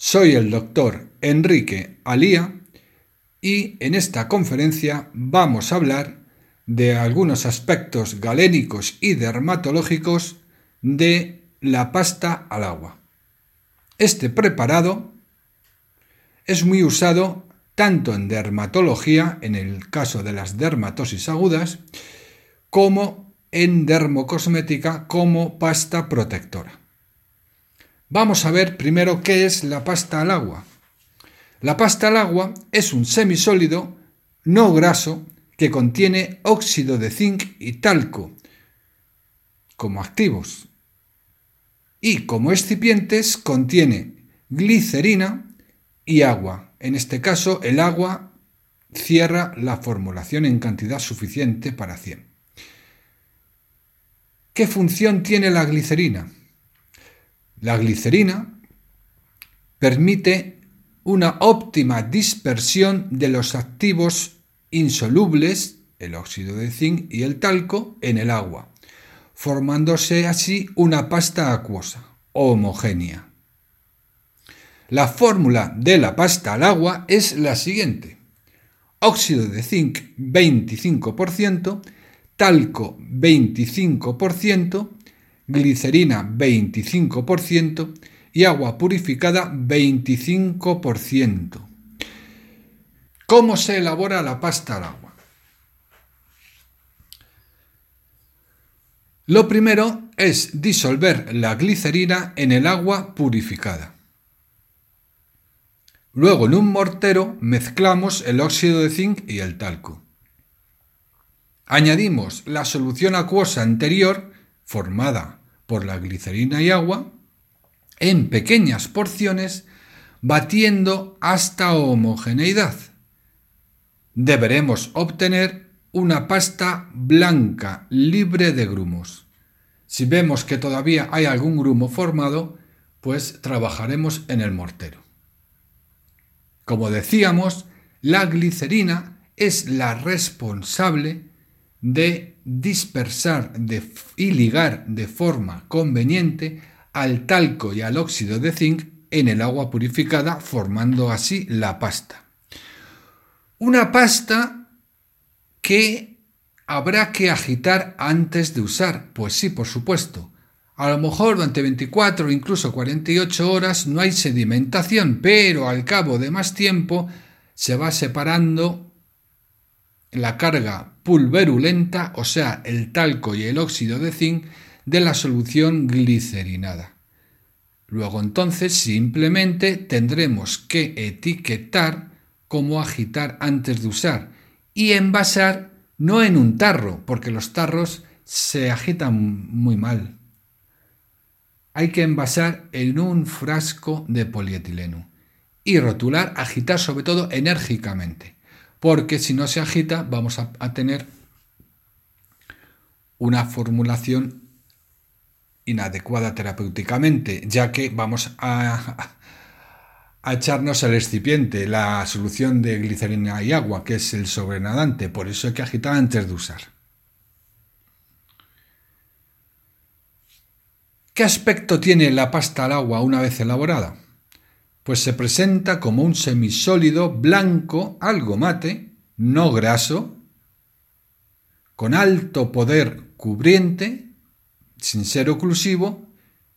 Soy el doctor Enrique Alía y en esta conferencia vamos a hablar de algunos aspectos galénicos y dermatológicos de la pasta al agua. Este preparado es muy usado tanto en dermatología, en el caso de las dermatosis agudas, como en dermocosmética como pasta protectora. Vamos a ver primero qué es la pasta al agua. La pasta al agua es un semisólido no graso que contiene óxido de zinc y talco como activos y como excipientes contiene glicerina y agua en este caso, el agua cierra la formulación en cantidad suficiente para 100. ¿Qué función tiene la glicerina? La glicerina permite una óptima dispersión de los activos insolubles, el óxido de zinc y el talco, en el agua, formándose así una pasta acuosa, homogénea. La fórmula de la pasta al agua es la siguiente. Óxido de zinc 25%, talco 25%, glicerina 25% y agua purificada 25%. ¿Cómo se elabora la pasta al agua? Lo primero es disolver la glicerina en el agua purificada. Luego en un mortero mezclamos el óxido de zinc y el talco. Añadimos la solución acuosa anterior, formada por la glicerina y agua, en pequeñas porciones, batiendo hasta homogeneidad. Deberemos obtener una pasta blanca libre de grumos. Si vemos que todavía hay algún grumo formado, pues trabajaremos en el mortero. Como decíamos, la glicerina es la responsable de dispersar y ligar de forma conveniente al talco y al óxido de zinc en el agua purificada, formando así la pasta. Una pasta que habrá que agitar antes de usar, pues sí, por supuesto, a lo mejor durante 24 o incluso 48 horas no hay sedimentación, pero al cabo de más tiempo se va separando la carga pulverulenta, o sea, el talco y el óxido de zinc, de la solución glicerinada. Luego entonces simplemente tendremos que etiquetar cómo agitar antes de usar y envasar no en un tarro, porque los tarros se agitan muy mal hay que envasar en un frasco de polietileno y rotular, agitar sobre todo enérgicamente, porque si no se agita vamos a, tener una formulación inadecuada terapéuticamente, ya que vamos a, echarnos el excipiente, la solución de glicerina y agua, que es el sobrenadante, por eso hay que agitar antes de usar. ¿Qué aspecto tiene la pasta al agua una vez elaborada? Pues se presenta como un semisólido blanco, algo mate, no graso, con alto poder cubriente, sin ser oclusivo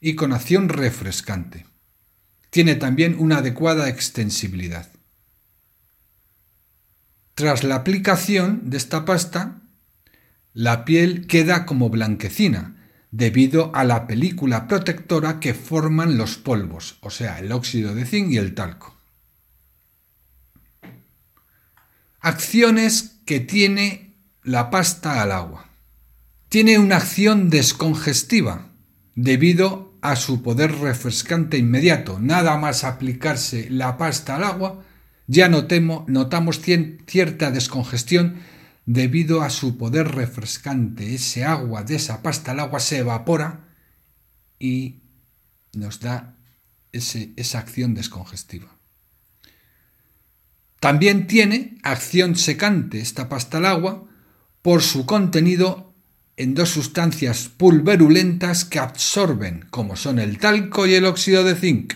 y con acción refrescante. Tiene también una adecuada extensibilidad. Tras la aplicación de esta pasta, la piel queda como blanquecina, debido a la película protectora que forman los polvos, o sea, el óxido de zinc y el talco. Acciones que tiene la pasta al agua. Tiene una acción descongestiva debido a su poder refrescante inmediato. Nada más aplicarse la pasta al agua, ya notamos cierta descongestión debido a su poder refrescante. Ese agua de esa pasta, el agua se evapora y nos da esa acción descongestiva. También tiene acción secante esta pasta al agua por su contenido en dos sustancias pulverulentas que absorben, como son el talco y el óxido de zinc.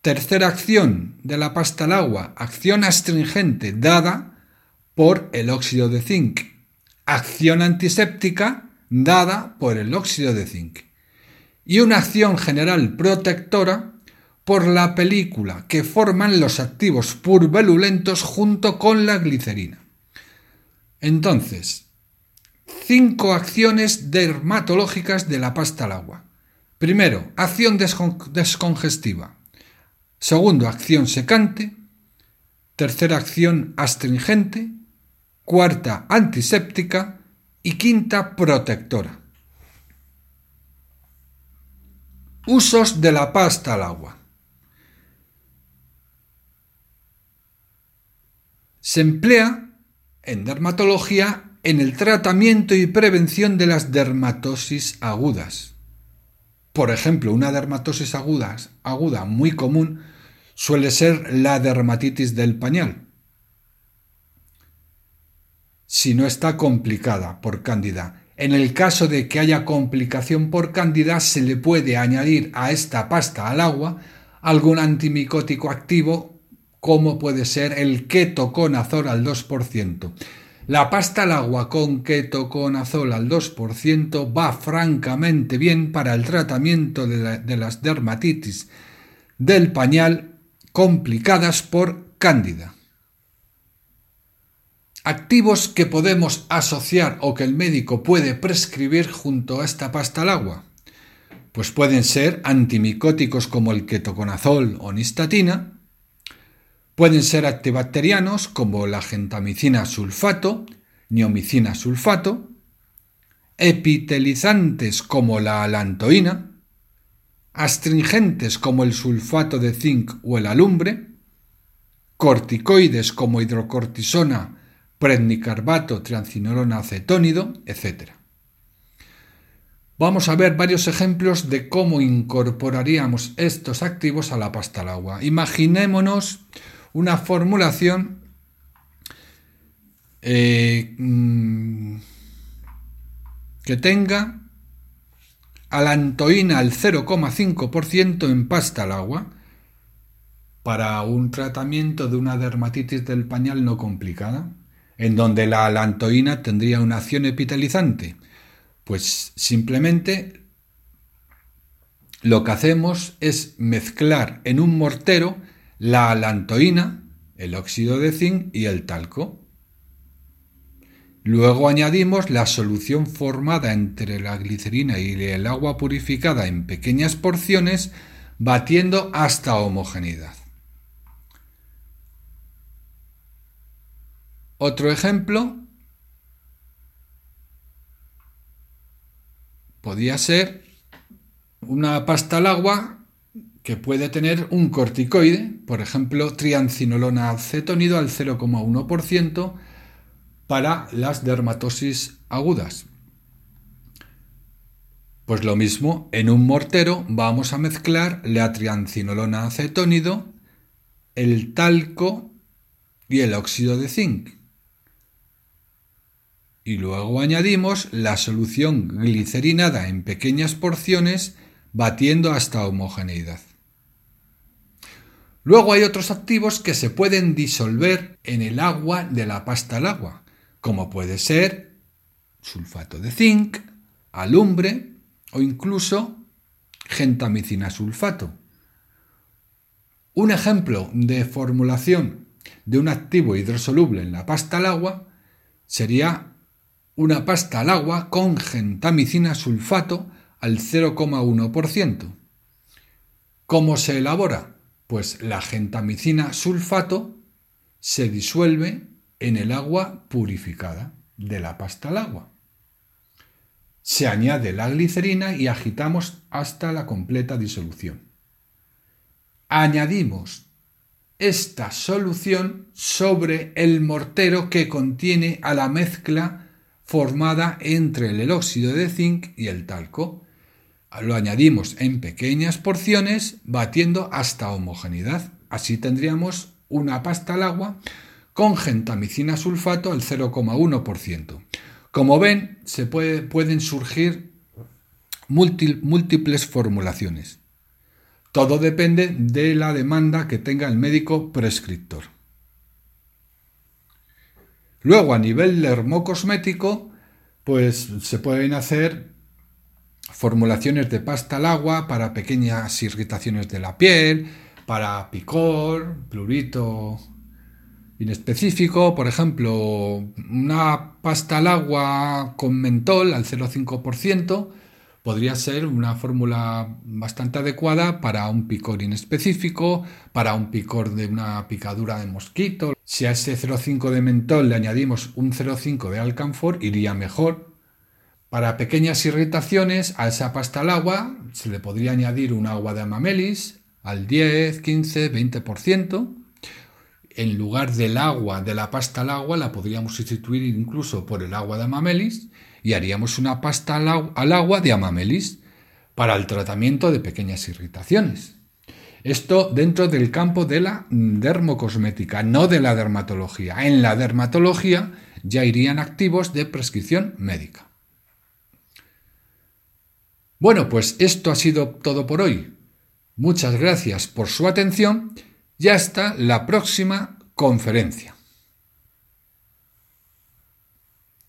Tercera acción de la pasta al agua, acción astringente dada por el óxido de zinc. Acción antiséptica dada por el óxido de zinc. Y una acción general protectora por la película que forman los activos purbelulentos junto con la glicerina. Entonces, cinco acciones dermatológicas de la pasta al agua. Primero, acción descongestiva. Segundo, acción secante. Tercera, acción astringente. Cuarta, antiséptica. Y quinta, protectora. Usos de la pasta al agua. Se emplea en dermatología en el tratamiento y prevención de las dermatosis agudas. Por ejemplo, una dermatosis aguda, aguda muy común suele ser la dermatitis del pañal. Si no está complicada por cándida. En el caso de que haya complicación por cándida, se le puede añadir a esta pasta al agua algún antimicótico activo como puede ser el ketoconazol al 2%. La pasta al agua con ketoconazol al 2% va francamente bien para el tratamiento de, de las dermatitis del pañal complicadas por cándida. Activos que podemos asociar o que el médico puede prescribir junto a esta pasta al agua. Pues pueden ser antimicóticos como el ketoconazol o nistatina, Pueden ser antibacterianos como la gentamicina sulfato, niomicina sulfato, epitelizantes como la alantoína, astringentes como el sulfato de zinc o el alumbre, corticoides como hidrocortisona, prednicarbato, triancinolona acetónido, etc. Vamos a ver varios ejemplos de cómo incorporaríamos estos activos a la pasta al agua. Imaginémonos una formulación eh, mm, que tenga alantoína al 0,5% en pasta al agua para un tratamiento de una dermatitis del pañal no complicada, en donde la alantoína tendría una acción epitelizante. Pues simplemente lo que hacemos es mezclar en un mortero la alantoína, el óxido de zinc y el talco. Luego añadimos la solución formada entre la glicerina y el agua purificada en pequeñas porciones, batiendo hasta homogeneidad. Otro ejemplo podía ser una pasta al agua que puede tener un corticoide, por ejemplo, triancinolona acetónido al 0,1% para las dermatosis agudas. Pues lo mismo, en un mortero vamos a mezclar la triancinolona acetónido, el talco y el óxido de zinc. Y luego añadimos la solución glicerinada en pequeñas porciones batiendo hasta homogeneidad. Luego hay otros activos que se pueden disolver en el agua de la pasta al agua, como puede ser sulfato de zinc, alumbre o incluso gentamicina sulfato. Un ejemplo de formulación de un activo hidrosoluble en la pasta al agua sería una pasta al agua con gentamicina sulfato al 0,1%. ¿Cómo se elabora? Pues la gentamicina sulfato se disuelve en el agua purificada de la pasta al agua. Se añade la glicerina y agitamos hasta la completa disolución. Añadimos esta solución sobre el mortero que contiene a la mezcla formada entre el óxido de zinc y el talco lo añadimos en pequeñas porciones, batiendo hasta homogeneidad. Así tendríamos una pasta al agua con gentamicina sulfato al 0,1%. Como ven, se pueden surgir múltiples formulaciones. Todo depende de la demanda que tenga el médico prescriptor. Luego, a nivel dermocosmético, pues se pueden hacer formulaciones de pasta al agua para pequeñas irritaciones de la piel, para picor, plurito inespecífico, por ejemplo, una pasta al agua con mentol al 0,5% podría ser una fórmula bastante adecuada para un picor inespecífico, para un picor de una picadura de mosquito. Si a ese 0,5 de mentol le añadimos un 0,5 de alcanfor, iría mejor. Para pequeñas irritaciones, a esa pasta al agua se le podría añadir un agua de amamelis al 10, 15, 20%. En lugar del agua de la pasta al agua, la podríamos sustituir incluso por el agua de amamelis y haríamos una pasta al, agua de amamelis para el tratamiento de pequeñas irritaciones. Esto dentro del campo de la dermocosmética, no de la dermatología. En la dermatología ya irían activos de prescripción médica. Bueno, pues esto ha sido todo por hoy. Muchas gracias por su atención y hasta la próxima conferencia.